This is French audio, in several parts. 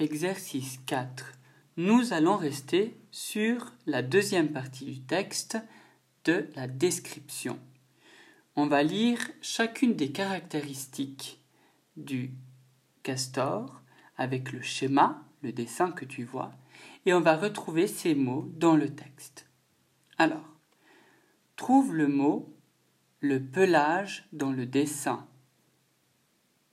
Exercice 4. Nous allons rester sur la deuxième partie du texte de la description. On va lire chacune des caractéristiques du castor avec le schéma, le dessin que tu vois, et on va retrouver ces mots dans le texte. Alors, trouve le mot le pelage dans le dessin.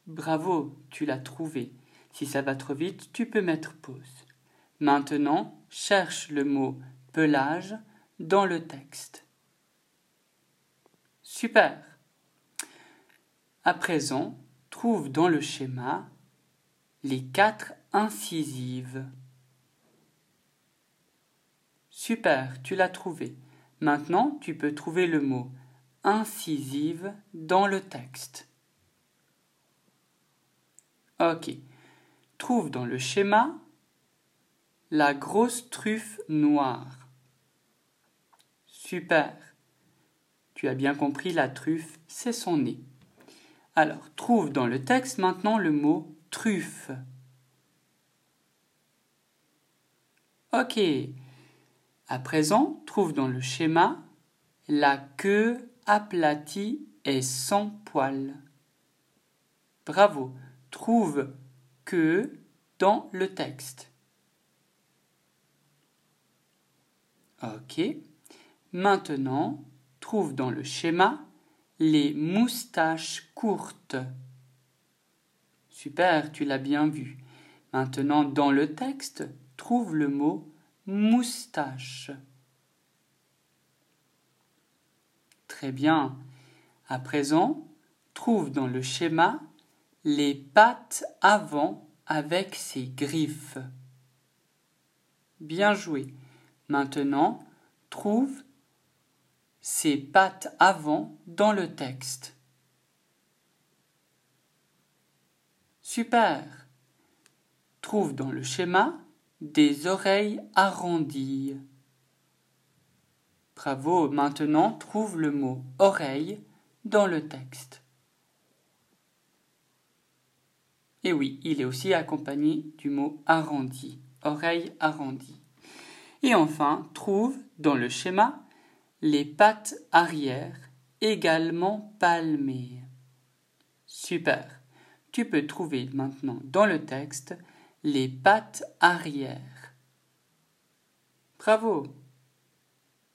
Bravo, tu l'as trouvé. Si ça va trop vite, tu peux mettre pause. Maintenant, cherche le mot pelage dans le texte. Super. À présent, trouve dans le schéma les quatre incisives. Super, tu l'as trouvé. Maintenant, tu peux trouver le mot incisive dans le texte. Ok. Trouve dans le schéma la grosse truffe noire. Super. Tu as bien compris, la truffe, c'est son nez. Alors, trouve dans le texte maintenant le mot truffe. Ok. À présent, trouve dans le schéma la queue aplatie et sans poils. Bravo. Trouve que dans le texte. Ok. Maintenant, trouve dans le schéma les moustaches courtes. Super, tu l'as bien vu. Maintenant, dans le texte, trouve le mot moustache. Très bien. À présent, trouve dans le schéma les pattes avant avec ses griffes. Bien joué. Maintenant, trouve ses pattes avant dans le texte. Super. Trouve dans le schéma des oreilles arrondies. Bravo, maintenant trouve le mot oreille dans le texte. Et oui, il est aussi accompagné du mot arrondi, oreille arrondie. Et enfin, trouve dans le schéma les pattes arrière également palmées. Super. Tu peux trouver maintenant dans le texte les pattes arrière. Bravo.